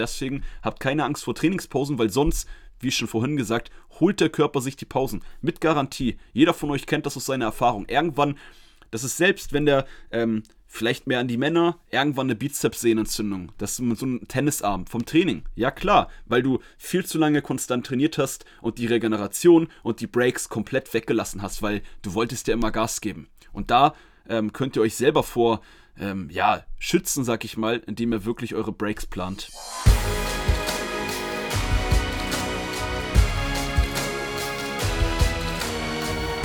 Deswegen habt keine Angst vor Trainingspausen, weil sonst, wie schon vorhin gesagt, holt der Körper sich die Pausen. Mit Garantie. Jeder von euch kennt das aus seiner Erfahrung. Irgendwann, das ist selbst, wenn der ähm, vielleicht mehr an die Männer, irgendwann eine Bizepssehnenentzündung. Das ist so ein Tennisarm vom Training. Ja klar, weil du viel zu lange konstant trainiert hast und die Regeneration und die Breaks komplett weggelassen hast, weil du wolltest ja immer Gas geben. Und da ähm, könnt ihr euch selber vor, ähm, ja, schützen, sag ich mal, indem ihr wirklich eure Breaks plant.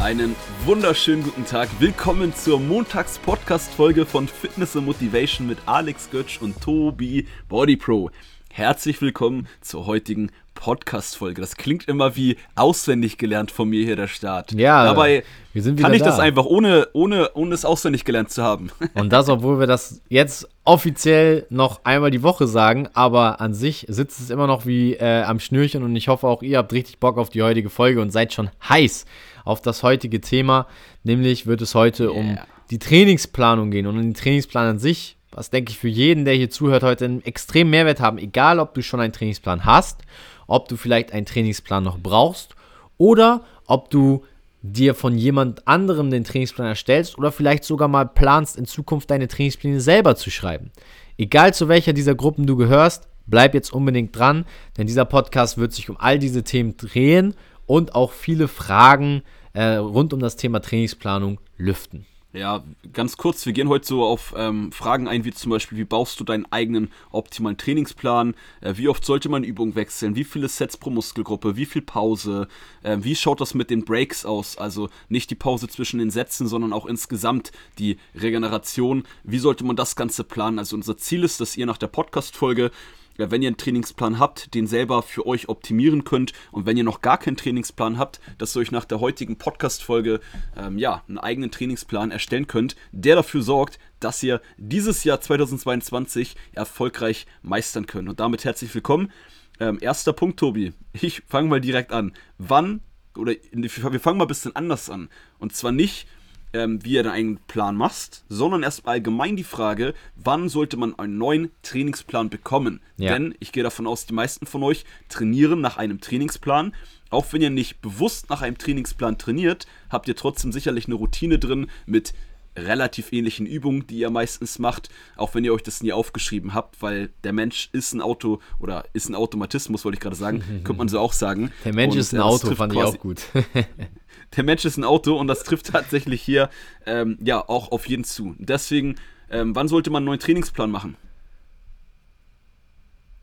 Einen wunderschönen guten Tag. Willkommen zur Montags-Podcast-Folge von Fitness and Motivation mit Alex Götsch und Tobi Body Pro. Herzlich willkommen zur heutigen Podcast-Folge. Das klingt immer wie auswendig gelernt von mir hier der Start. Ja, dabei kann ich da. das einfach ohne, ohne, ohne es auswendig gelernt zu haben. Und das, obwohl wir das jetzt offiziell noch einmal die Woche sagen, aber an sich sitzt es immer noch wie äh, am Schnürchen und ich hoffe auch ihr habt richtig Bock auf die heutige Folge und seid schon heiß auf das heutige Thema. Nämlich wird es heute yeah. um die Trainingsplanung gehen und um den Trainingsplan an sich was denke ich für jeden, der hier zuhört, heute einen extremen Mehrwert haben. Egal, ob du schon einen Trainingsplan hast ob du vielleicht einen Trainingsplan noch brauchst oder ob du dir von jemand anderem den Trainingsplan erstellst oder vielleicht sogar mal planst, in Zukunft deine Trainingspläne selber zu schreiben. Egal zu welcher dieser Gruppen du gehörst, bleib jetzt unbedingt dran, denn dieser Podcast wird sich um all diese Themen drehen und auch viele Fragen äh, rund um das Thema Trainingsplanung lüften. Ja, ganz kurz, wir gehen heute so auf ähm, Fragen ein, wie zum Beispiel, wie baust du deinen eigenen optimalen Trainingsplan? Äh, wie oft sollte man Übung wechseln? Wie viele Sets pro Muskelgruppe? Wie viel Pause? Äh, wie schaut das mit den Breaks aus? Also nicht die Pause zwischen den Sätzen, sondern auch insgesamt die Regeneration. Wie sollte man das Ganze planen? Also unser Ziel ist, dass ihr nach der Podcast-Folge wenn ihr einen Trainingsplan habt, den selber für euch optimieren könnt und wenn ihr noch gar keinen Trainingsplan habt, dass ihr euch nach der heutigen Podcast-Folge ähm, ja, einen eigenen Trainingsplan erstellen könnt, der dafür sorgt, dass ihr dieses Jahr 2022 erfolgreich meistern könnt. Und damit herzlich willkommen. Ähm, erster Punkt, Tobi. Ich fange mal direkt an. Wann, oder wir fangen mal ein bisschen anders an. Und zwar nicht, ähm, wie ihr deinen eigenen Plan machst, sondern erst allgemein die Frage, wann sollte man einen neuen Trainingsplan bekommen? Ja. Denn ich gehe davon aus, die meisten von euch trainieren nach einem Trainingsplan. Auch wenn ihr nicht bewusst nach einem Trainingsplan trainiert, habt ihr trotzdem sicherlich eine Routine drin mit relativ ähnlichen Übungen, die ihr meistens macht, auch wenn ihr euch das nie aufgeschrieben habt, weil der Mensch ist ein Auto oder ist ein Automatismus, wollte ich gerade sagen, könnte man so auch sagen. Der Mensch Und, ist ein Auto, fand ich auch gut. der Mensch ist ein Auto und das trifft tatsächlich hier ähm, ja auch auf jeden zu. Deswegen, ähm, wann sollte man einen neuen Trainingsplan machen?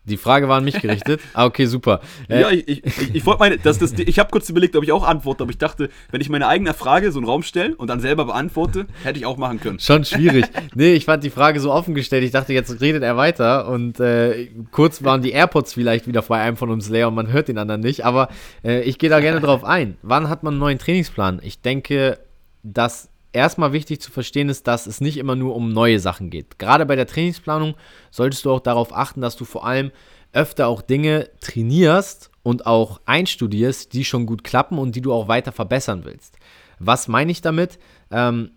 Die Frage war an mich gerichtet. Ah, okay, super. Äh, ja, ich, ich, ich, ich wollte meine, das, das, ich habe kurz überlegt, ob ich auch antworte, aber ich dachte, wenn ich meine eigene Frage so einen Raum stelle und dann selber beantworte, hätte ich auch machen können. Schon schwierig. nee, ich fand die Frage so offen gestellt. Ich dachte, jetzt redet er weiter und äh, kurz waren die AirPods vielleicht wieder bei einem von uns leer und man hört den anderen nicht, aber äh, ich gehe da gerne drauf ein. Wann hat man einen neuen Trainingsplan? Ich denke, dass erstmal wichtig zu verstehen ist, dass es nicht immer nur um neue Sachen geht. Gerade bei der Trainingsplanung solltest du auch darauf achten, dass du vor allem öfter auch Dinge trainierst und auch einstudierst, die schon gut klappen und die du auch weiter verbessern willst. Was meine ich damit? Ähm,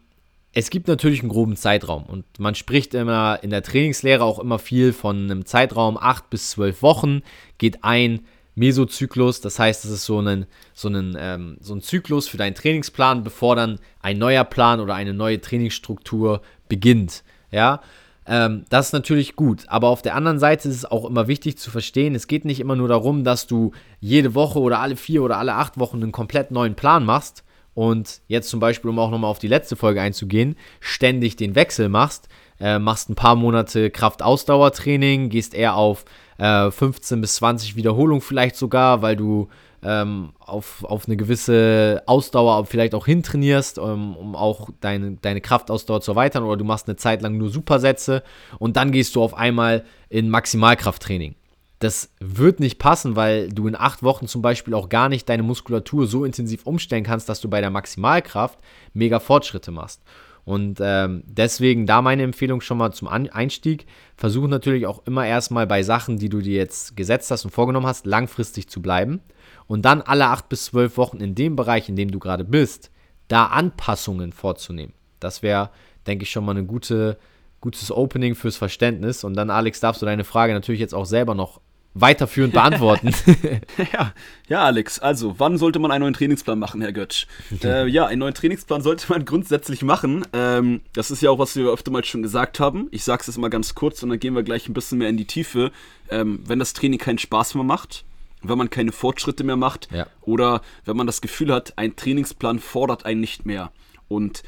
es gibt natürlich einen groben Zeitraum und man spricht immer in der Trainingslehre auch immer viel von einem Zeitraum 8 bis 12 Wochen, geht ein Mesozyklus, das heißt, es ist so ein, so, ein, ähm, so ein Zyklus für deinen Trainingsplan, bevor dann ein neuer Plan oder eine neue Trainingsstruktur beginnt. Ja, ähm, das ist natürlich gut, aber auf der anderen Seite ist es auch immer wichtig zu verstehen, es geht nicht immer nur darum, dass du jede Woche oder alle vier oder alle acht Wochen einen komplett neuen Plan machst und jetzt zum Beispiel, um auch nochmal auf die letzte Folge einzugehen, ständig den Wechsel machst, äh, machst ein paar Monate Kraft-Ausdauer-Training, gehst eher auf äh, 15 bis 20 Wiederholungen vielleicht sogar, weil du ähm, auf, auf eine gewisse Ausdauer vielleicht auch hintrainierst, um, um auch deine, deine Kraftausdauer zu erweitern oder du machst eine Zeit lang nur Supersätze und dann gehst du auf einmal in Maximalkrafttraining. Das wird nicht passen, weil du in acht Wochen zum Beispiel auch gar nicht deine Muskulatur so intensiv umstellen kannst, dass du bei der Maximalkraft mega Fortschritte machst. Und ähm, deswegen da meine Empfehlung schon mal zum Einstieg. Versuch natürlich auch immer erstmal bei Sachen, die du dir jetzt gesetzt hast und vorgenommen hast, langfristig zu bleiben. Und dann alle acht bis zwölf Wochen in dem Bereich, in dem du gerade bist, da Anpassungen vorzunehmen. Das wäre, denke ich, schon mal eine gute, gutes Opening fürs Verständnis. Und dann, Alex, darfst du deine Frage natürlich jetzt auch selber noch weiterführend beantworten. ja, ja, Alex, also, wann sollte man einen neuen Trainingsplan machen, Herr Götsch? äh, ja, einen neuen Trainingsplan sollte man grundsätzlich machen. Ähm, das ist ja auch, was wir öfter mal schon gesagt haben. Ich sage es jetzt mal ganz kurz und dann gehen wir gleich ein bisschen mehr in die Tiefe. Ähm, wenn das Training keinen Spaß mehr macht, wenn man keine Fortschritte mehr macht ja. oder wenn man das Gefühl hat, ein Trainingsplan fordert einen nicht mehr. Und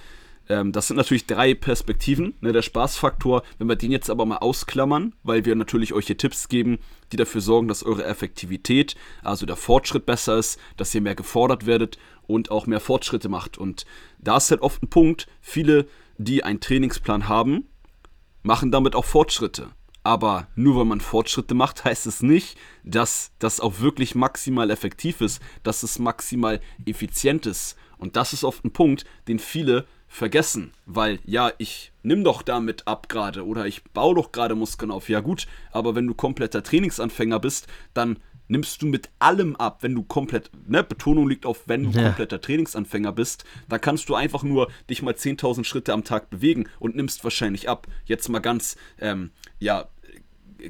ähm, das sind natürlich drei Perspektiven. Ne, der Spaßfaktor, wenn wir den jetzt aber mal ausklammern, weil wir natürlich euch hier Tipps geben, die dafür sorgen, dass eure Effektivität, also der Fortschritt besser ist, dass ihr mehr gefordert werdet und auch mehr Fortschritte macht. Und da ist halt oft ein Punkt, viele, die einen Trainingsplan haben, machen damit auch Fortschritte. Aber nur weil man Fortschritte macht, heißt es nicht, dass das auch wirklich maximal effektiv ist, dass es maximal effizient ist. Und das ist oft ein Punkt, den viele vergessen, weil ja, ich nimm doch damit ab gerade oder ich baue doch gerade Muskeln auf. Ja gut, aber wenn du kompletter Trainingsanfänger bist, dann nimmst du mit allem ab, wenn du komplett, ne, Betonung liegt auf, wenn du ja. kompletter Trainingsanfänger bist, dann kannst du einfach nur dich mal 10.000 Schritte am Tag bewegen und nimmst wahrscheinlich ab. Jetzt mal ganz, ähm, ja,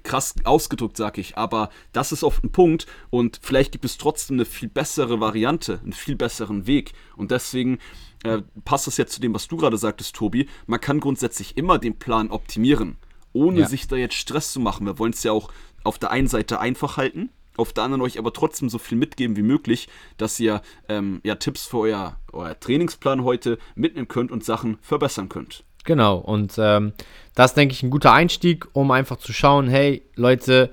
krass ausgedrückt, sag ich, aber das ist oft ein Punkt und vielleicht gibt es trotzdem eine viel bessere Variante, einen viel besseren Weg und deswegen äh, passt das jetzt zu dem, was du gerade sagtest, Tobi. Man kann grundsätzlich immer den Plan optimieren, ohne ja. sich da jetzt Stress zu machen. Wir wollen es ja auch auf der einen Seite einfach halten, auf der anderen euch aber trotzdem so viel mitgeben wie möglich, dass ihr ähm, ja Tipps für euer, euer Trainingsplan heute mitnehmen könnt und Sachen verbessern könnt. Genau, und ähm, das denke ich ein guter Einstieg, um einfach zu schauen, hey Leute,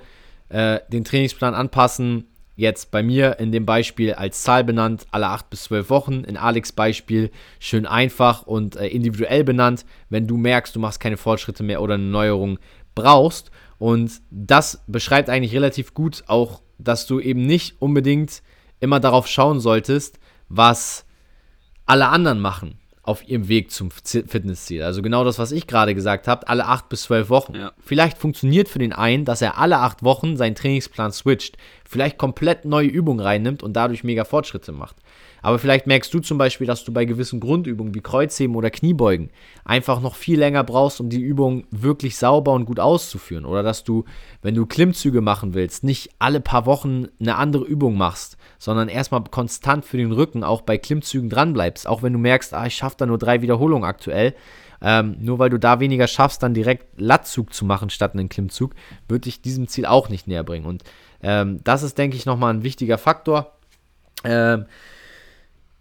äh, den Trainingsplan anpassen, jetzt bei mir in dem Beispiel als Zahl benannt, alle 8 bis 12 Wochen. In Alex Beispiel schön einfach und äh, individuell benannt, wenn du merkst, du machst keine Fortschritte mehr oder eine Neuerung brauchst. Und das beschreibt eigentlich relativ gut auch, dass du eben nicht unbedingt immer darauf schauen solltest, was alle anderen machen auf ihrem Weg zum Fitnessziel. Also genau das, was ich gerade gesagt habe, alle acht bis zwölf Wochen. Ja. Vielleicht funktioniert für den einen, dass er alle acht Wochen seinen Trainingsplan switcht, vielleicht komplett neue Übungen reinnimmt und dadurch mega Fortschritte macht. Aber vielleicht merkst du zum Beispiel, dass du bei gewissen Grundübungen wie Kreuzheben oder Kniebeugen einfach noch viel länger brauchst, um die Übung wirklich sauber und gut auszuführen. Oder dass du, wenn du Klimmzüge machen willst, nicht alle paar Wochen eine andere Übung machst, sondern erstmal konstant für den Rücken auch bei Klimmzügen dranbleibst. Auch wenn du merkst, ah, ich schaffe da nur drei Wiederholungen aktuell. Ähm, nur weil du da weniger schaffst, dann direkt Latzug zu machen statt einen Klimmzug, würde dich diesem Ziel auch nicht näher bringen. Und ähm, das ist, denke ich, nochmal ein wichtiger Faktor. Ähm,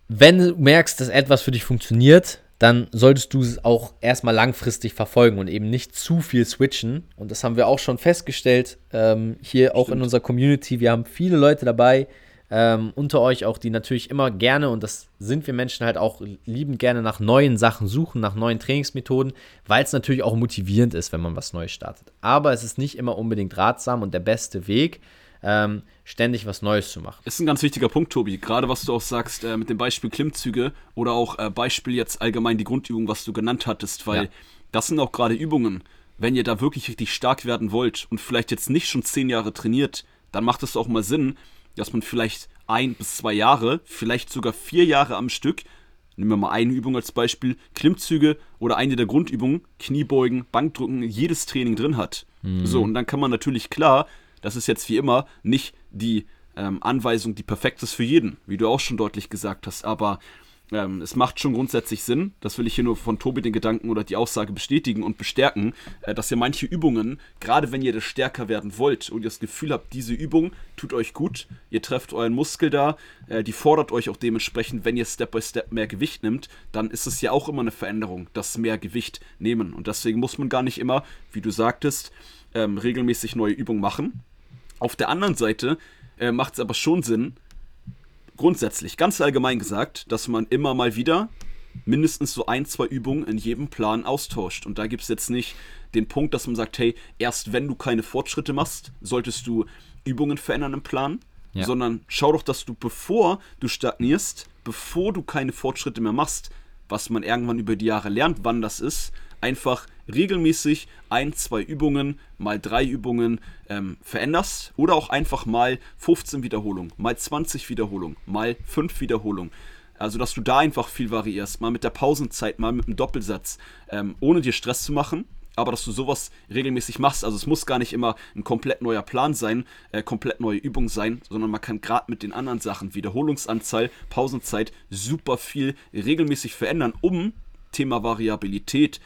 wenn du merkst, dass etwas für dich funktioniert, dann solltest du es auch erstmal langfristig verfolgen und eben nicht zu viel switchen. Und das haben wir auch schon festgestellt, ähm, hier auch in unserer Community. Wir haben viele Leute dabei, ähm, unter euch auch, die natürlich immer gerne, und das sind wir Menschen halt auch liebend gerne nach neuen Sachen suchen, nach neuen Trainingsmethoden, weil es natürlich auch motivierend ist, wenn man was Neues startet. Aber es ist nicht immer unbedingt ratsam und der beste Weg, ähm, ständig was Neues zu machen. Ist ein ganz wichtiger Punkt, Tobi. Gerade was du auch sagst äh, mit dem Beispiel Klimmzüge oder auch äh, Beispiel jetzt allgemein die Grundübung, was du genannt hattest, weil ja. das sind auch gerade Übungen. Wenn ihr da wirklich richtig stark werden wollt und vielleicht jetzt nicht schon zehn Jahre trainiert, dann macht es auch mal Sinn, dass man vielleicht ein bis zwei Jahre, vielleicht sogar vier Jahre am Stück Nehmen wir mal eine Übung als Beispiel, Klimmzüge oder eine der Grundübungen, Kniebeugen, Bankdrücken, jedes Training drin hat. Mhm. So, und dann kann man natürlich klar das ist jetzt wie immer nicht die ähm, Anweisung, die perfekt ist für jeden, wie du auch schon deutlich gesagt hast. Aber ähm, es macht schon grundsätzlich Sinn, das will ich hier nur von Tobi den Gedanken oder die Aussage bestätigen und bestärken, äh, dass ihr manche Übungen, gerade wenn ihr das stärker werden wollt und ihr das Gefühl habt, diese Übung tut euch gut, ihr trefft euren Muskel da, äh, die fordert euch auch dementsprechend, wenn ihr Step by Step mehr Gewicht nimmt, dann ist es ja auch immer eine Veränderung, das mehr Gewicht nehmen. Und deswegen muss man gar nicht immer, wie du sagtest, ähm, regelmäßig neue Übungen machen auf der anderen Seite äh, macht es aber schon Sinn, grundsätzlich, ganz allgemein gesagt, dass man immer mal wieder mindestens so ein, zwei Übungen in jedem Plan austauscht. Und da gibt es jetzt nicht den Punkt, dass man sagt, hey, erst wenn du keine Fortschritte machst, solltest du Übungen verändern im Plan, ja. sondern schau doch, dass du, bevor du stagnierst, bevor du keine Fortschritte mehr machst, was man irgendwann über die Jahre lernt, wann das ist, einfach regelmäßig ein, zwei Übungen, mal drei Übungen ähm, veränderst oder auch einfach mal 15 Wiederholungen, mal 20 Wiederholungen, mal 5 Wiederholungen. Also, dass du da einfach viel variierst, mal mit der Pausenzeit, mal mit dem Doppelsatz, ähm, ohne dir Stress zu machen, aber dass du sowas regelmäßig machst. Also es muss gar nicht immer ein komplett neuer Plan sein, äh, komplett neue Übung sein, sondern man kann gerade mit den anderen Sachen, Wiederholungsanzahl, Pausenzeit, super viel regelmäßig verändern, um Thema Variabilität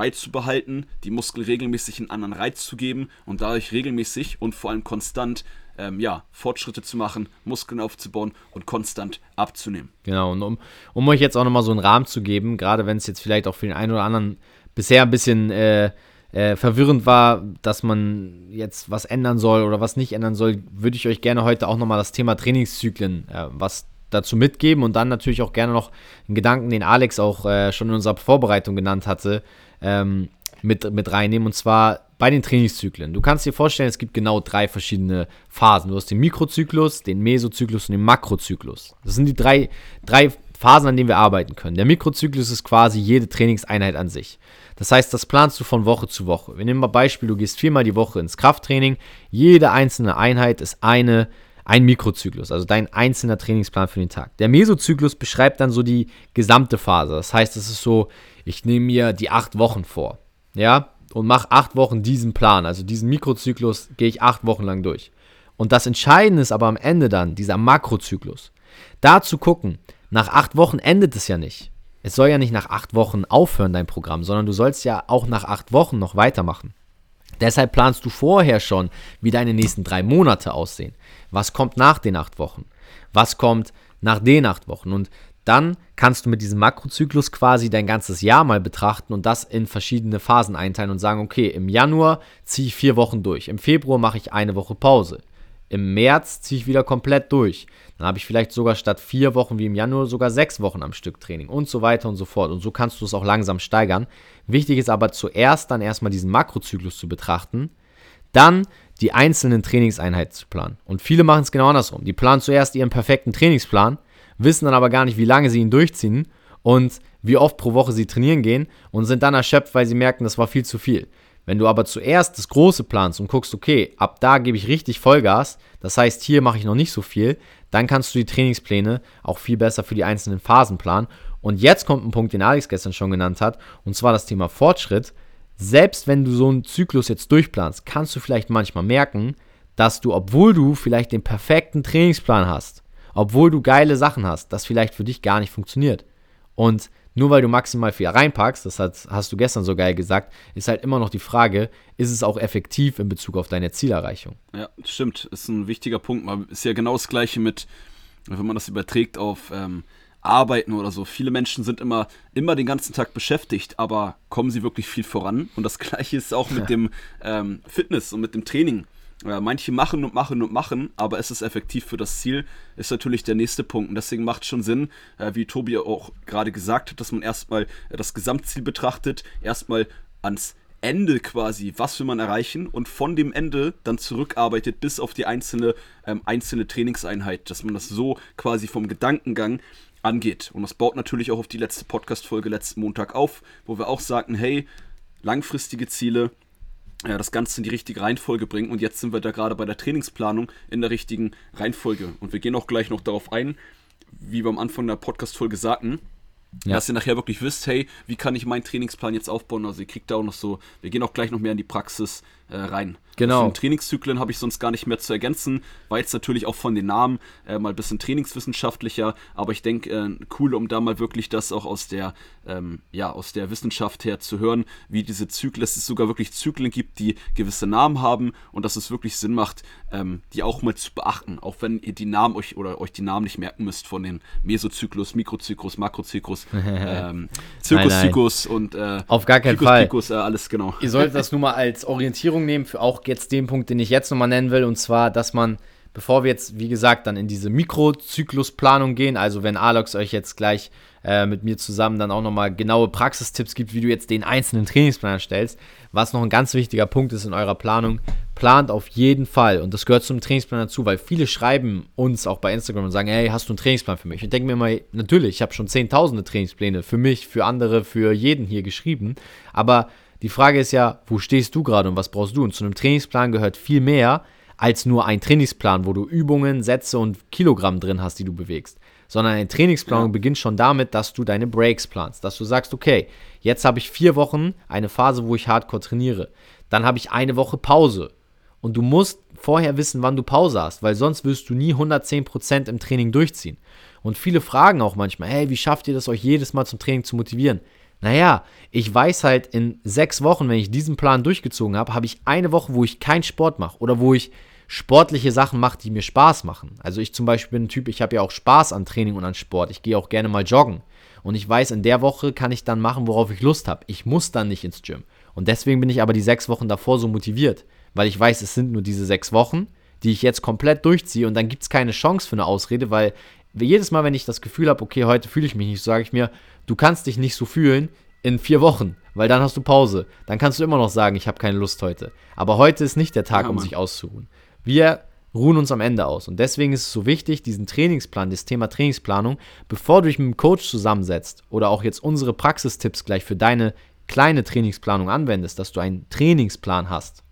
beizubehalten, die Muskel regelmäßig einen anderen Reiz zu geben und dadurch regelmäßig und vor allem konstant ähm, ja, Fortschritte zu machen, Muskeln aufzubauen und konstant abzunehmen. Genau, und um, um euch jetzt auch nochmal so einen Rahmen zu geben, gerade wenn es jetzt vielleicht auch für den einen oder anderen bisher ein bisschen äh, äh, verwirrend war, dass man jetzt was ändern soll oder was nicht ändern soll, würde ich euch gerne heute auch nochmal das Thema Trainingszyklen, äh, was dazu mitgeben und dann natürlich auch gerne noch einen Gedanken, den Alex auch äh, schon in unserer Vorbereitung genannt hatte, ähm, mit, mit reinnehmen. Und zwar bei den Trainingszyklen. Du kannst dir vorstellen, es gibt genau drei verschiedene Phasen. Du hast den Mikrozyklus, den Mesozyklus und den Makrozyklus. Das sind die drei, drei Phasen, an denen wir arbeiten können. Der Mikrozyklus ist quasi jede Trainingseinheit an sich. Das heißt, das planst du von Woche zu Woche. Wir nehmen mal Beispiel, du gehst viermal die Woche ins Krafttraining. Jede einzelne Einheit ist eine, ein Mikrozyklus, also dein einzelner Trainingsplan für den Tag. Der Mesozyklus beschreibt dann so die gesamte Phase. Das heißt, es ist so, ich nehme mir die acht Wochen vor. Ja, und mache acht Wochen diesen Plan, also diesen Mikrozyklus gehe ich acht Wochen lang durch. Und das Entscheidende ist aber am Ende dann dieser Makrozyklus. Da zu gucken, nach acht Wochen endet es ja nicht. Es soll ja nicht nach acht Wochen aufhören, dein Programm, sondern du sollst ja auch nach acht Wochen noch weitermachen. Deshalb planst du vorher schon, wie deine nächsten drei Monate aussehen. Was kommt nach den acht Wochen? Was kommt nach den acht Wochen? Und dann kannst du mit diesem Makrozyklus quasi dein ganzes Jahr mal betrachten und das in verschiedene Phasen einteilen und sagen, okay, im Januar ziehe ich vier Wochen durch, im Februar mache ich eine Woche Pause, im März ziehe ich wieder komplett durch, dann habe ich vielleicht sogar statt vier Wochen wie im Januar sogar sechs Wochen am Stück Training und so weiter und so fort. Und so kannst du es auch langsam steigern. Wichtig ist aber zuerst dann erstmal diesen Makrozyklus zu betrachten, dann die einzelnen Trainingseinheiten zu planen. Und viele machen es genau andersrum. Die planen zuerst ihren perfekten Trainingsplan wissen dann aber gar nicht, wie lange sie ihn durchziehen und wie oft pro Woche sie trainieren gehen und sind dann erschöpft, weil sie merken, das war viel zu viel. Wenn du aber zuerst das Große planst und guckst, okay, ab da gebe ich richtig Vollgas, das heißt, hier mache ich noch nicht so viel, dann kannst du die Trainingspläne auch viel besser für die einzelnen Phasen planen. Und jetzt kommt ein Punkt, den Alex gestern schon genannt hat, und zwar das Thema Fortschritt. Selbst wenn du so einen Zyklus jetzt durchplanst, kannst du vielleicht manchmal merken, dass du, obwohl du vielleicht den perfekten Trainingsplan hast, obwohl du geile Sachen hast, das vielleicht für dich gar nicht funktioniert. Und nur weil du maximal viel reinpackst, das hast du gestern so geil gesagt, ist halt immer noch die Frage, ist es auch effektiv in Bezug auf deine Zielerreichung? Ja, stimmt, ist ein wichtiger Punkt. Man ist ja genau das Gleiche mit, wenn man das überträgt auf ähm, Arbeiten oder so. Viele Menschen sind immer, immer den ganzen Tag beschäftigt, aber kommen sie wirklich viel voran? Und das Gleiche ist auch mit dem ähm, Fitness und mit dem Training. Ja, manche machen und machen und machen, aber es ist effektiv für das Ziel, ist natürlich der nächste Punkt. Und deswegen macht es schon Sinn, äh, wie Tobi auch gerade gesagt hat, dass man erstmal äh, das Gesamtziel betrachtet, erstmal ans Ende quasi, was will man erreichen und von dem Ende dann zurückarbeitet bis auf die einzelne, ähm, einzelne Trainingseinheit, dass man das so quasi vom Gedankengang angeht. Und das baut natürlich auch auf die letzte Podcast-Folge letzten Montag auf, wo wir auch sagten, hey, langfristige Ziele, ja, das Ganze in die richtige Reihenfolge bringen. Und jetzt sind wir da gerade bei der Trainingsplanung in der richtigen Reihenfolge. Und wir gehen auch gleich noch darauf ein, wie wir am Anfang der Podcast-Folge sagten, ja. dass ihr nachher wirklich wisst, hey, wie kann ich meinen Trainingsplan jetzt aufbauen? Also ihr kriegt da auch noch so, wir gehen auch gleich noch mehr in die Praxis äh, rein. Genau. Also Trainingszyklen habe ich sonst gar nicht mehr zu ergänzen, war jetzt natürlich auch von den Namen äh, mal ein bisschen trainingswissenschaftlicher, aber ich denke, äh, cool, um da mal wirklich das auch aus der, ähm, ja, aus der Wissenschaft her zu hören, wie diese Zyklen, dass es sogar wirklich Zyklen gibt, die gewisse Namen haben und dass es wirklich Sinn macht, ähm, die auch mal zu beachten, auch wenn ihr die Namen euch oder euch die Namen nicht merken müsst von den Mesozyklus, Mikrozyklus, Makrozyklus, ähm, Zirkuszyklus und äh, auf gar keinen Fall. äh, alles genau. Ihr solltet das nur mal als Orientierung nehmen für auch jetzt den Punkt, den ich jetzt nochmal nennen will, und zwar, dass man, bevor wir jetzt, wie gesagt, dann in diese Mikrozyklusplanung gehen, also wenn Alex euch jetzt gleich äh, mit mir zusammen dann auch nochmal genaue Praxistipps gibt, wie du jetzt den einzelnen Trainingsplan erstellst, was noch ein ganz wichtiger Punkt ist in eurer Planung, plant auf jeden Fall, und das gehört zum Trainingsplan dazu, weil viele schreiben uns auch bei Instagram und sagen, hey, hast du einen Trainingsplan für mich? Ich denke mir mal, natürlich, ich habe schon zehntausende Trainingspläne für mich, für andere, für jeden hier geschrieben, aber die Frage ist ja, wo stehst du gerade und was brauchst du? Und zu einem Trainingsplan gehört viel mehr als nur ein Trainingsplan, wo du Übungen, Sätze und Kilogramm drin hast, die du bewegst. sondern eine Trainingsplanung ja. beginnt schon damit, dass du deine Breaks planst, dass du sagst, okay, jetzt habe ich vier Wochen eine Phase, wo ich Hardcore trainiere, dann habe ich eine Woche Pause und du musst vorher wissen, wann du Pause hast, weil sonst wirst du nie 110% im Training durchziehen. Und viele fragen auch manchmal, hey, wie schafft ihr das, euch jedes Mal zum Training zu motivieren? Naja, ich weiß halt in sechs Wochen, wenn ich diesen Plan durchgezogen habe, habe ich eine Woche, wo ich keinen Sport mache oder wo ich sportliche Sachen mache, die mir Spaß machen. Also ich zum Beispiel bin ein Typ, ich habe ja auch Spaß an Training und an Sport. Ich gehe auch gerne mal joggen. Und ich weiß, in der Woche kann ich dann machen, worauf ich Lust habe. Ich muss dann nicht ins Gym. Und deswegen bin ich aber die sechs Wochen davor so motiviert, weil ich weiß, es sind nur diese sechs Wochen, die ich jetzt komplett durchziehe und dann gibt es keine Chance für eine Ausrede, weil jedes Mal, wenn ich das Gefühl habe, okay, heute fühle ich mich nicht, so sage ich mir, du kannst dich nicht so fühlen in vier Wochen, weil dann hast du Pause. Dann kannst du immer noch sagen, ich habe keine Lust heute. Aber heute ist nicht der Tag, ja, um sich auszuruhen. Wir ruhen uns am Ende aus. Und deswegen ist es so wichtig, diesen Trainingsplan, das Thema Trainingsplanung, bevor du dich mit dem Coach zusammensetzt oder auch jetzt unsere Praxistipps gleich für deine kleine Trainingsplanung anwendest, dass du einen Trainingsplan hast.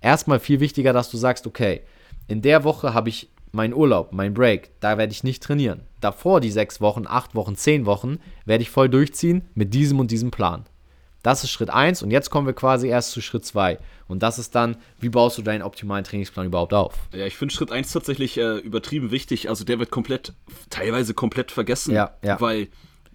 Erstmal viel wichtiger, dass du sagst, okay, in der Woche habe ich mein Urlaub, mein Break, da werde ich nicht trainieren. Davor die sechs Wochen, acht Wochen, zehn Wochen werde ich voll durchziehen mit diesem und diesem Plan. Das ist Schritt 1 und jetzt kommen wir quasi erst zu Schritt 2. Und das ist dann, wie baust du deinen optimalen Trainingsplan überhaupt auf? Ja, ich finde Schritt 1 tatsächlich äh, übertrieben wichtig. Also der wird komplett, teilweise komplett vergessen. Ja, ja. Weil,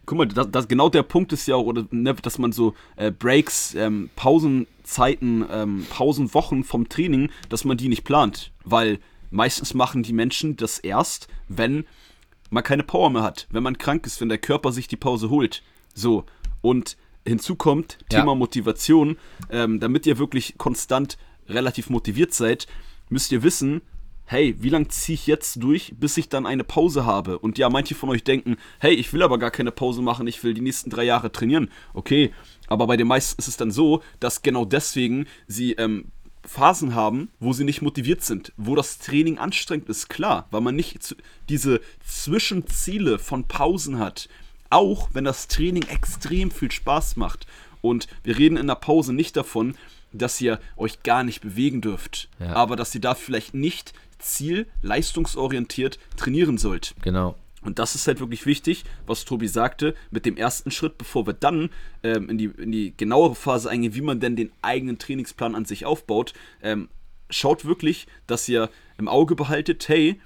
guck mal, das, das genau der Punkt ist ja auch, oder, ne, dass man so äh, Breaks, ähm, Pausenzeiten, ähm, Pausenwochen vom Training, dass man die nicht plant. Weil meistens machen die Menschen das erst, wenn man keine Power mehr hat, wenn man krank ist, wenn der Körper sich die Pause holt. So. Und hinzu kommt Thema ja. Motivation. Ähm, damit ihr wirklich konstant relativ motiviert seid, müsst ihr wissen, hey, wie lange ziehe ich jetzt durch, bis ich dann eine Pause habe? Und ja, manche von euch denken, hey, ich will aber gar keine Pause machen, ich will die nächsten drei Jahre trainieren. Okay, aber bei den meisten ist es dann so, dass genau deswegen sie ähm, Phasen haben, wo sie nicht motiviert sind, wo das Training anstrengend ist, klar, weil man nicht diese Zwischenziele von Pausen hat. Auch wenn das Training extrem viel Spaß macht. Und wir reden in der Pause nicht davon, dass ihr euch gar nicht bewegen dürft, ja. aber dass ihr da vielleicht nicht ziel leistungsorientiert trainieren sollt. Genau. Und das ist halt wirklich wichtig, was Tobi sagte, mit dem ersten Schritt, bevor wir dann ähm, in, die, in die genauere Phase eingehen, wie man denn den eigenen Trainingsplan an sich aufbaut. Ähm, schaut wirklich, dass ihr im Auge behaltet, hey,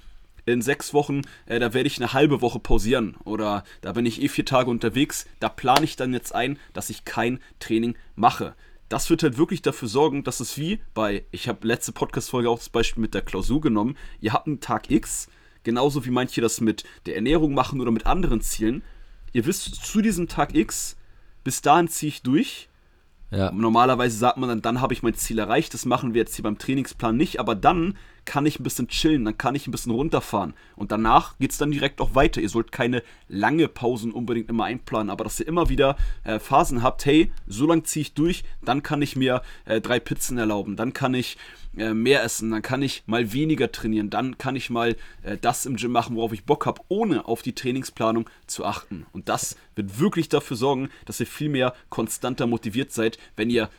in sechs Wochen, äh, da werde ich eine halbe Woche pausieren oder da bin ich eh vier Tage unterwegs, da plane ich dann jetzt ein, dass ich kein Training mache. Das wird halt wirklich dafür sorgen, dass es wie bei, ich habe letzte Podcast-Folge auch das Beispiel mit der Klausur genommen, ihr habt einen Tag X, genauso wie manche das mit der Ernährung machen oder mit anderen Zielen. Ihr wisst, zu diesem Tag X, bis dahin ziehe ich durch. Ja. Normalerweise sagt man dann, dann habe ich mein Ziel erreicht. Das machen wir jetzt hier beim Trainingsplan nicht, aber dann kann ich ein bisschen chillen, dann kann ich ein bisschen runterfahren. Und danach geht es dann direkt auch weiter. Ihr sollt keine lange Pausen unbedingt immer einplanen, aber dass ihr immer wieder äh, Phasen habt, hey, so lange ziehe ich durch, dann kann ich mir äh, drei Pizzen erlauben, dann kann ich äh, mehr essen, dann kann ich mal weniger trainieren, dann kann ich mal äh, das im Gym machen, worauf ich Bock habe, ohne auf die Trainingsplanung zu achten. Und das wird wirklich dafür sorgen, dass ihr viel mehr konstanter motiviert seid, wenn ihr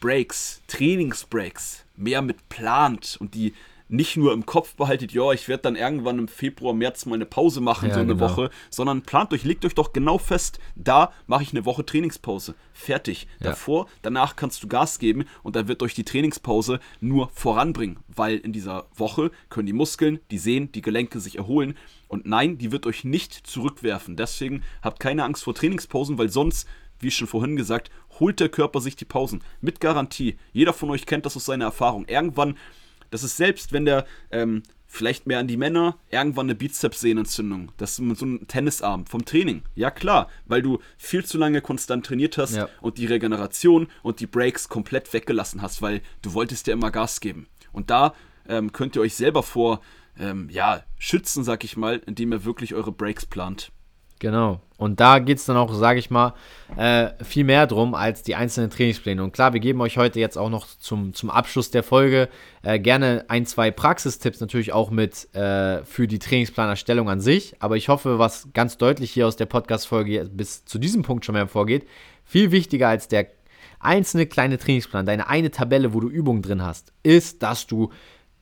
Breaks, Trainingsbreaks mehr mit plant und die nicht nur im Kopf behaltet, ja, ich werde dann irgendwann im Februar, März mal eine Pause machen, ja, so eine genau. Woche, sondern plant euch, legt euch doch genau fest, da mache ich eine Woche Trainingspause. Fertig. Ja. Davor, danach kannst du Gas geben und dann wird euch die Trainingspause nur voranbringen, weil in dieser Woche können die Muskeln, die Sehnen, die Gelenke sich erholen und nein, die wird euch nicht zurückwerfen. Deswegen habt keine Angst vor Trainingspausen, weil sonst wie schon vorhin gesagt, holt der Körper sich die Pausen. Mit Garantie. Jeder von euch kennt das aus seiner Erfahrung. Irgendwann das ist selbst, wenn der ähm, vielleicht mehr an die Männer irgendwann eine Bizepssehnenentzündung. Das ist so ein Tennisarm vom Training. Ja klar, weil du viel zu lange konstant trainiert hast ja. und die Regeneration und die Breaks komplett weggelassen hast, weil du wolltest dir immer Gas geben. Und da ähm, könnt ihr euch selber vor ähm, ja, schützen, sag ich mal, indem ihr wirklich eure Breaks plant. Genau. Und da geht es dann auch, sage ich mal, äh, viel mehr drum als die einzelnen Trainingspläne. Und klar, wir geben euch heute jetzt auch noch zum, zum Abschluss der Folge äh, gerne ein, zwei Praxistipps natürlich auch mit äh, für die Trainingsplanerstellung an sich. Aber ich hoffe, was ganz deutlich hier aus der Podcast-Folge bis zu diesem Punkt schon mehr hervorgeht, viel wichtiger als der einzelne kleine Trainingsplan, deine eine Tabelle, wo du Übungen drin hast, ist, dass du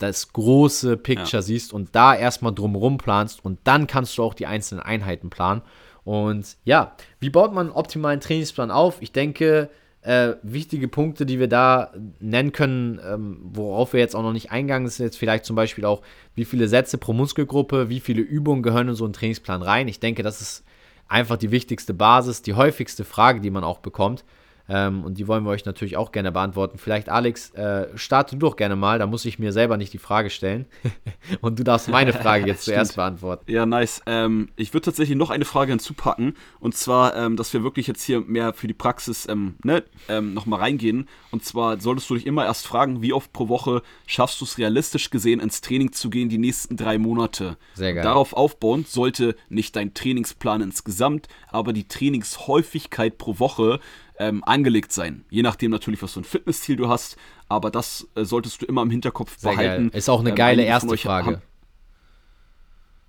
das große Picture ja. siehst und da erstmal drumherum planst und dann kannst du auch die einzelnen Einheiten planen. Und ja, wie baut man einen optimalen Trainingsplan auf? Ich denke, äh, wichtige Punkte, die wir da nennen können, ähm, worauf wir jetzt auch noch nicht eingegangen sind, jetzt vielleicht zum Beispiel auch, wie viele Sätze pro Muskelgruppe, wie viele Übungen gehören in so einen Trainingsplan rein. Ich denke, das ist einfach die wichtigste Basis, die häufigste Frage, die man auch bekommt. Ähm, und die wollen wir euch natürlich auch gerne beantworten. Vielleicht, Alex, äh, starte du doch gerne mal, da muss ich mir selber nicht die Frage stellen. und du darfst meine Frage jetzt zuerst beantworten. Ja, nice. Ähm, ich würde tatsächlich noch eine Frage hinzupacken. Und zwar, ähm, dass wir wirklich jetzt hier mehr für die Praxis ähm, ne, ähm, nochmal reingehen. Und zwar solltest du dich immer erst fragen, wie oft pro Woche schaffst du es realistisch gesehen, ins Training zu gehen, die nächsten drei Monate. Sehr geil. Darauf aufbauend sollte nicht dein Trainingsplan insgesamt, aber die Trainingshäufigkeit pro Woche ähm, angelegt sein. Je nachdem natürlich, was für ein Fitnessziel du hast, aber das äh, solltest du immer im Hinterkopf Sehr behalten. Geil. Ist auch eine ähm, geile erste Frage. Haben,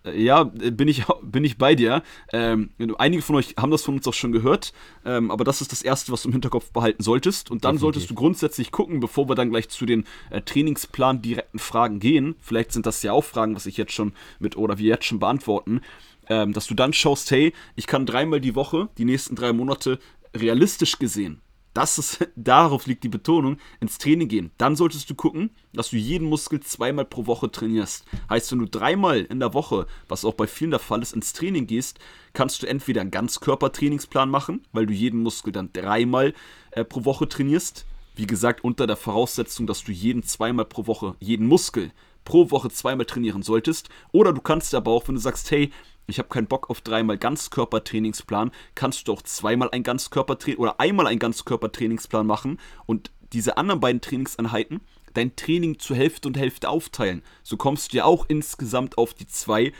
äh, ja, äh, bin ich, bin ich bei dir. Ähm, einige von euch haben das von uns auch schon gehört, ähm, aber das ist das Erste, was du im Hinterkopf behalten solltest. Und dann Definitiv. solltest du grundsätzlich gucken, bevor wir dann gleich zu den äh, Trainingsplan direkten Fragen gehen. Vielleicht sind das ja auch Fragen, was ich jetzt schon mit oder wir jetzt schon beantworten. Ähm, dass du dann schaust, hey, ich kann dreimal die Woche, die nächsten drei Monate realistisch gesehen, das ist, darauf liegt die Betonung, ins Training gehen. Dann solltest du gucken, dass du jeden Muskel zweimal pro Woche trainierst. Heißt, wenn du dreimal in der Woche, was auch bei vielen der Fall ist, ins Training gehst, kannst du entweder einen Ganzkörpertrainingsplan machen, weil du jeden Muskel dann dreimal äh, pro Woche trainierst. Wie gesagt, unter der Voraussetzung, dass du jeden zweimal pro Woche, jeden Muskel pro Woche zweimal trainieren solltest. Oder du kannst aber auch, wenn du sagst, hey, ich habe keinen Bock auf dreimal Ganzkörpertrainingsplan, kannst du auch zweimal ein Ganzkörpertraining oder einmal ein Ganzkörpertrainingsplan machen und diese anderen beiden Trainingseinheiten dein Training zur Hälfte und Hälfte aufteilen. So kommst du ja auch insgesamt auf die zwei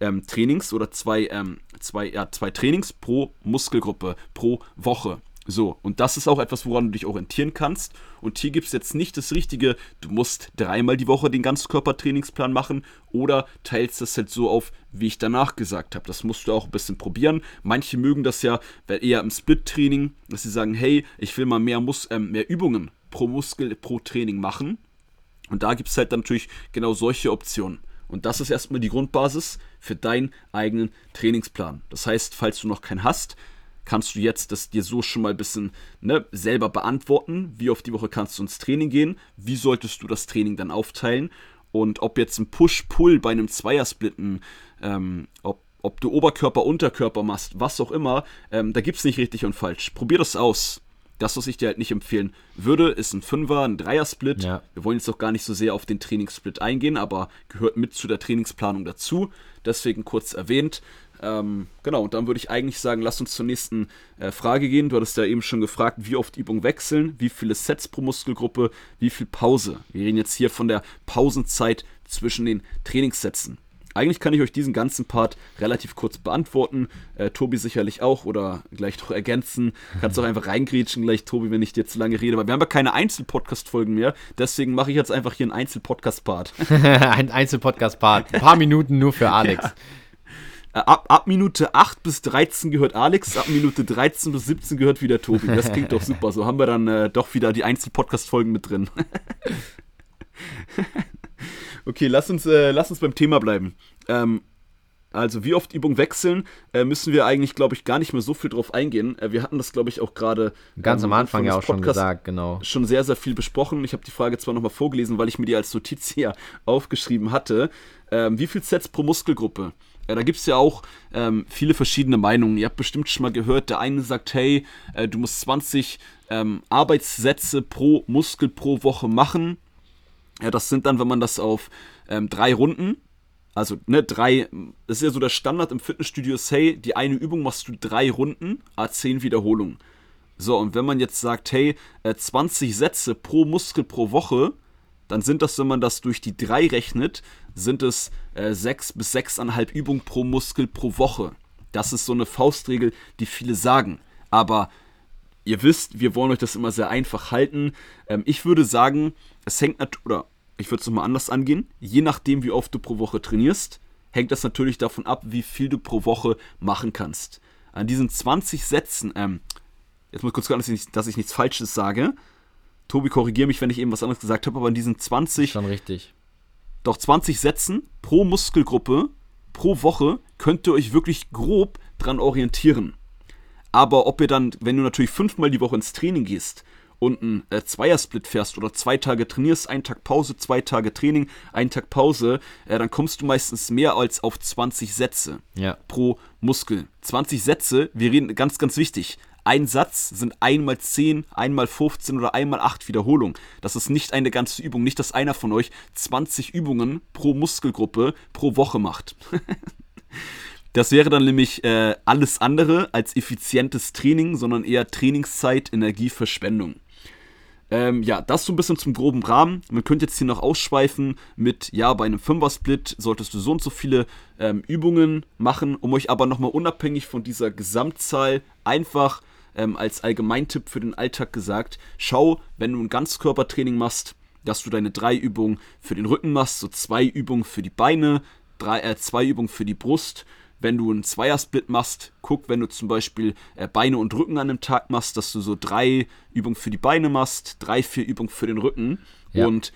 ähm, Trainings oder zwei, ähm, zwei, ja, zwei Trainings pro Muskelgruppe pro Woche. So, und das ist auch etwas, woran du dich orientieren kannst. Und hier gibt es jetzt nicht das Richtige, du musst dreimal die Woche den Ganzkörpertrainingsplan machen oder teilst das halt so auf, wie ich danach gesagt habe. Das musst du auch ein bisschen probieren. Manche mögen das ja eher im Split-Training, dass sie sagen, hey, ich will mal mehr, Mus äh, mehr Übungen pro Muskel, pro Training machen. Und da gibt es halt dann natürlich genau solche Optionen. Und das ist erstmal die Grundbasis für deinen eigenen Trainingsplan. Das heißt, falls du noch keinen hast, kannst du jetzt das dir so schon mal ein bisschen ne, selber beantworten. Wie oft die Woche kannst du ins Training gehen? Wie solltest du das Training dann aufteilen? Und ob jetzt ein Push-Pull bei einem Zweiersplitten, ähm, ob, ob du Oberkörper, Unterkörper machst, was auch immer, ähm, da gibt es nicht richtig und falsch. Probier das aus. Das, was ich dir halt nicht empfehlen würde, ist ein Fünfer, ein Dreiersplit. Ja. Wir wollen jetzt auch gar nicht so sehr auf den Trainingssplit eingehen, aber gehört mit zu der Trainingsplanung dazu. Deswegen kurz erwähnt. Ähm, genau, und dann würde ich eigentlich sagen, lass uns zur nächsten äh, Frage gehen. Du hattest ja eben schon gefragt, wie oft Übungen wechseln, wie viele Sets pro Muskelgruppe, wie viel Pause. Wir reden jetzt hier von der Pausenzeit zwischen den Trainingssätzen. Eigentlich kann ich euch diesen ganzen Part relativ kurz beantworten. Äh, Tobi sicherlich auch oder gleich noch ergänzen. Kannst auch einfach reingrätschen gleich, Tobi, wenn ich dir zu lange rede. Aber wir haben ja keine Einzelpodcast-Folgen mehr. Deswegen mache ich jetzt einfach hier einen Einzelpodcast-Part. Ein Einzelpodcast-Part. Ein paar Minuten nur für Alex. Ja. Äh, ab, ab Minute 8 bis 13 gehört Alex, ab Minute 13 bis 17 gehört wieder Tobi. Das klingt doch super. So haben wir dann äh, doch wieder die Einzelpodcast-Folgen mit drin. okay, lass uns, äh, lass uns beim Thema bleiben. Ähm, also, wie oft Übungen wechseln, äh, müssen wir eigentlich, glaube ich, gar nicht mehr so viel drauf eingehen. Äh, wir hatten das, glaube ich, auch gerade. Ganz ähm, am Anfang ja auch schon gesagt, genau. Schon sehr, sehr viel besprochen. Ich habe die Frage zwar nochmal vorgelesen, weil ich mir die als Notiz hier aufgeschrieben hatte. Ähm, wie viel Sets pro Muskelgruppe? Ja, da gibt es ja auch ähm, viele verschiedene Meinungen. Ihr habt bestimmt schon mal gehört, der eine sagt, hey, äh, du musst 20 ähm, Arbeitssätze pro Muskel pro Woche machen. Ja, das sind dann, wenn man das auf ähm, drei Runden, also ne, drei, das ist ja so der Standard im Fitnessstudio, hey, die eine Übung machst du drei Runden, a10 Wiederholungen. So, und wenn man jetzt sagt, hey, äh, 20 Sätze pro Muskel pro Woche, dann sind das, wenn man das durch die drei rechnet, sind es äh, sechs bis sechseinhalb Übungen pro Muskel pro Woche. Das ist so eine Faustregel, die viele sagen. Aber ihr wisst, wir wollen euch das immer sehr einfach halten. Ähm, ich würde sagen, es hängt natürlich, oder ich würde es nochmal anders angehen, je nachdem, wie oft du pro Woche trainierst, hängt das natürlich davon ab, wie viel du pro Woche machen kannst. An diesen 20 Sätzen, ähm, jetzt muss ich kurz gucken, dass ich, dass ich nichts Falsches sage. Tobi, korrigiere mich, wenn ich eben was anderes gesagt habe, aber an diesen 20 Schon richtig doch 20 Sätzen pro Muskelgruppe pro Woche könnt ihr euch wirklich grob dran orientieren. Aber ob ihr dann, wenn du natürlich fünfmal die Woche ins Training gehst und einen äh, Zweiersplit fährst oder zwei Tage trainierst, einen Tag Pause, zwei Tage Training, einen Tag Pause, äh, dann kommst du meistens mehr als auf 20 Sätze Ja. pro Muskel. 20 Sätze, wir reden ganz, ganz wichtig. Ein Satz sind einmal 10, einmal 15 oder einmal 8 Wiederholungen. Das ist nicht eine ganze Übung. Nicht, dass einer von euch 20 Übungen pro Muskelgruppe pro Woche macht. Das wäre dann nämlich äh, alles andere als effizientes Training, sondern eher Trainingszeit, Energieverschwendung. Ähm, ja, das so ein bisschen zum groben Rahmen. Man könnte jetzt hier noch ausschweifen mit, ja, bei einem Fünfer-Split solltest du so und so viele ähm, Übungen machen, um euch aber nochmal unabhängig von dieser Gesamtzahl einfach ähm, als Allgemeintipp für den Alltag gesagt, schau, wenn du ein Ganzkörpertraining machst, dass du deine drei Übungen für den Rücken machst, so zwei Übungen für die Beine, drei, äh, zwei Übungen für die Brust wenn du einen Zweiersplit machst, guck, wenn du zum Beispiel äh, Beine und Rücken an einem Tag machst, dass du so drei Übungen für die Beine machst, drei, vier Übungen für den Rücken. Ja. Und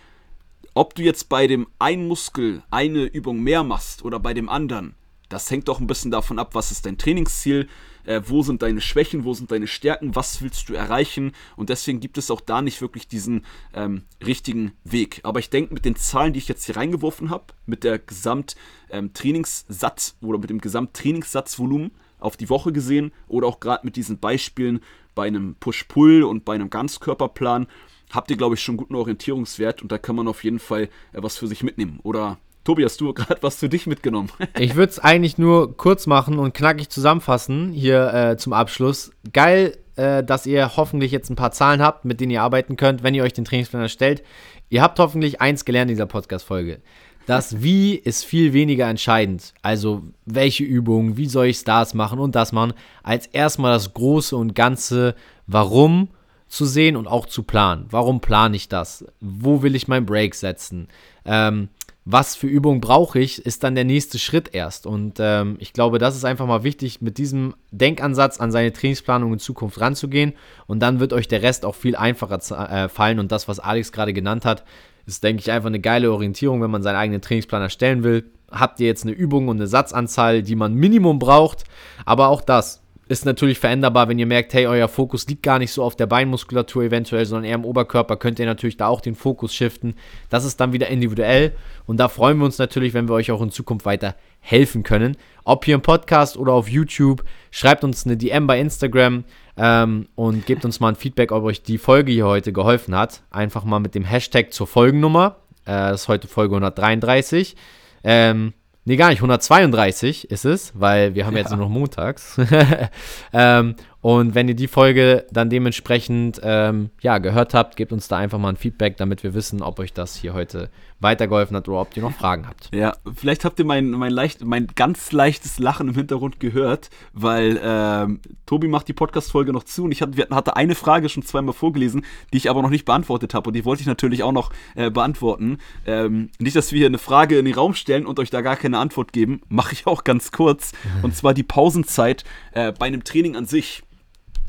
ob du jetzt bei dem einen Muskel eine Übung mehr machst oder bei dem anderen, das hängt doch ein bisschen davon ab, was ist dein Trainingsziel, äh, wo sind deine Schwächen, wo sind deine Stärken, was willst du erreichen. Und deswegen gibt es auch da nicht wirklich diesen ähm, richtigen Weg. Aber ich denke, mit den Zahlen, die ich jetzt hier reingeworfen habe, mit der Gesamttrainingssatz oder mit dem Gesamttrainingssatzvolumen auf die Woche gesehen oder auch gerade mit diesen Beispielen bei einem Push-Pull und bei einem Ganzkörperplan, habt ihr, glaube ich, schon einen guten Orientierungswert und da kann man auf jeden Fall äh, was für sich mitnehmen. Oder Tobi, hast du gerade was für dich mitgenommen? Ich würde es eigentlich nur kurz machen und knackig zusammenfassen hier äh, zum Abschluss. Geil, äh, dass ihr hoffentlich jetzt ein paar Zahlen habt, mit denen ihr arbeiten könnt, wenn ihr euch den Trainingsplan erstellt. Ihr habt hoffentlich eins gelernt in dieser Podcast-Folge. Das Wie ist viel weniger entscheidend. Also, welche Übungen, wie soll ich Stars machen und das machen, als erstmal das Große und Ganze, warum zu sehen und auch zu planen. Warum plane ich das? Wo will ich meinen Break setzen? Ähm, was für Übungen brauche ich, ist dann der nächste Schritt erst. Und ähm, ich glaube, das ist einfach mal wichtig, mit diesem Denkansatz an seine Trainingsplanung in Zukunft ranzugehen. Und dann wird euch der Rest auch viel einfacher äh, fallen. Und das, was Alex gerade genannt hat, ist, denke ich, einfach eine geile Orientierung, wenn man seinen eigenen Trainingsplan erstellen will. Habt ihr jetzt eine Übung und eine Satzanzahl, die man Minimum braucht, aber auch das ist natürlich veränderbar, wenn ihr merkt, hey, euer Fokus liegt gar nicht so auf der Beinmuskulatur eventuell, sondern eher im Oberkörper, könnt ihr natürlich da auch den Fokus shiften. Das ist dann wieder individuell und da freuen wir uns natürlich, wenn wir euch auch in Zukunft weiter helfen können. Ob hier im Podcast oder auf YouTube, schreibt uns eine DM bei Instagram ähm, und gebt uns mal ein Feedback, ob euch die Folge hier heute geholfen hat. Einfach mal mit dem Hashtag zur Folgennummer. Äh, das ist heute Folge 133. Ähm, Nee, gar nicht. 132 ist es, weil wir haben ja. jetzt nur noch montags. ähm, und wenn ihr die Folge dann dementsprechend ähm, ja, gehört habt, gebt uns da einfach mal ein Feedback, damit wir wissen, ob euch das hier heute weitergeholfen hat oder ob ihr noch Fragen habt. Ja, vielleicht habt ihr mein, mein, leicht, mein ganz leichtes Lachen im Hintergrund gehört, weil ähm, Tobi macht die Podcast-Folge noch zu und ich hatte, hatte eine Frage schon zweimal vorgelesen, die ich aber noch nicht beantwortet habe und die wollte ich natürlich auch noch äh, beantworten. Ähm, nicht, dass wir hier eine Frage in den Raum stellen und euch da gar keine Antwort geben, mache ich auch ganz kurz. Und zwar die Pausenzeit äh, bei einem Training an sich.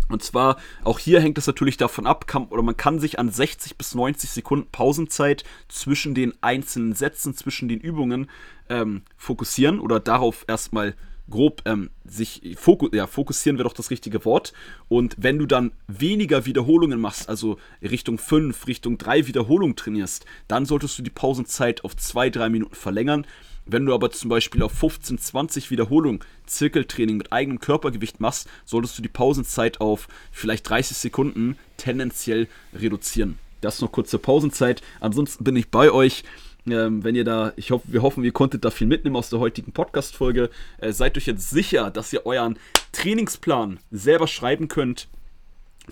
Und zwar, auch hier hängt es natürlich davon ab, kann, oder man kann sich an 60 bis 90 Sekunden Pausenzeit zwischen den einzelnen Sätzen, zwischen den Übungen ähm, fokussieren oder darauf erstmal grob ähm, sich fokus, ja, fokussieren wäre doch das richtige Wort. Und wenn du dann weniger Wiederholungen machst, also Richtung 5, Richtung 3 Wiederholungen trainierst, dann solltest du die Pausenzeit auf 2-3 Minuten verlängern. Wenn du aber zum Beispiel auf 15, 20 Wiederholungen Zirkeltraining mit eigenem Körpergewicht machst, solltest du die Pausenzeit auf vielleicht 30 Sekunden tendenziell reduzieren. Das noch kurze Pausenzeit. Ansonsten bin ich bei euch. Ähm, wenn ihr da, ich hoffe, wir hoffen, ihr konntet da viel mitnehmen aus der heutigen Podcast-Folge. Äh, seid euch jetzt sicher, dass ihr euren Trainingsplan selber schreiben könnt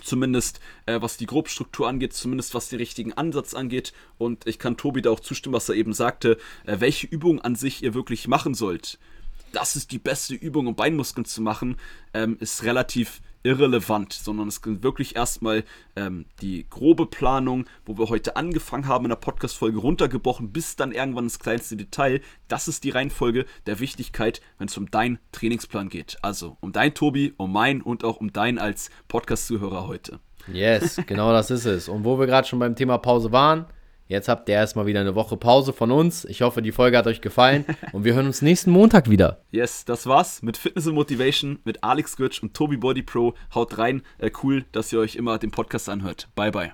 Zumindest äh, was die Grobstruktur angeht, zumindest was den richtigen Ansatz angeht. Und ich kann Tobi da auch zustimmen, was er eben sagte, äh, welche Übung an sich ihr wirklich machen sollt. Das ist die beste Übung, um Beinmuskeln zu machen, ähm, ist relativ irrelevant, sondern es gilt wirklich erstmal ähm, die grobe Planung, wo wir heute angefangen haben in der Podcast-Folge runtergebrochen, bis dann irgendwann ins kleinste Detail. Das ist die Reihenfolge der Wichtigkeit, wenn es um deinen Trainingsplan geht. Also um dein Tobi, um mein und auch um dein als Podcast-Zuhörer heute. Yes, genau das ist es. Und wo wir gerade schon beim Thema Pause waren, Jetzt habt ihr erstmal wieder eine Woche Pause von uns. Ich hoffe, die Folge hat euch gefallen und wir hören uns nächsten Montag wieder. Yes, das war's mit Fitness und Motivation mit Alex Götsch und Tobi Body Pro. Haut rein. Äh, cool, dass ihr euch immer den Podcast anhört. Bye, bye.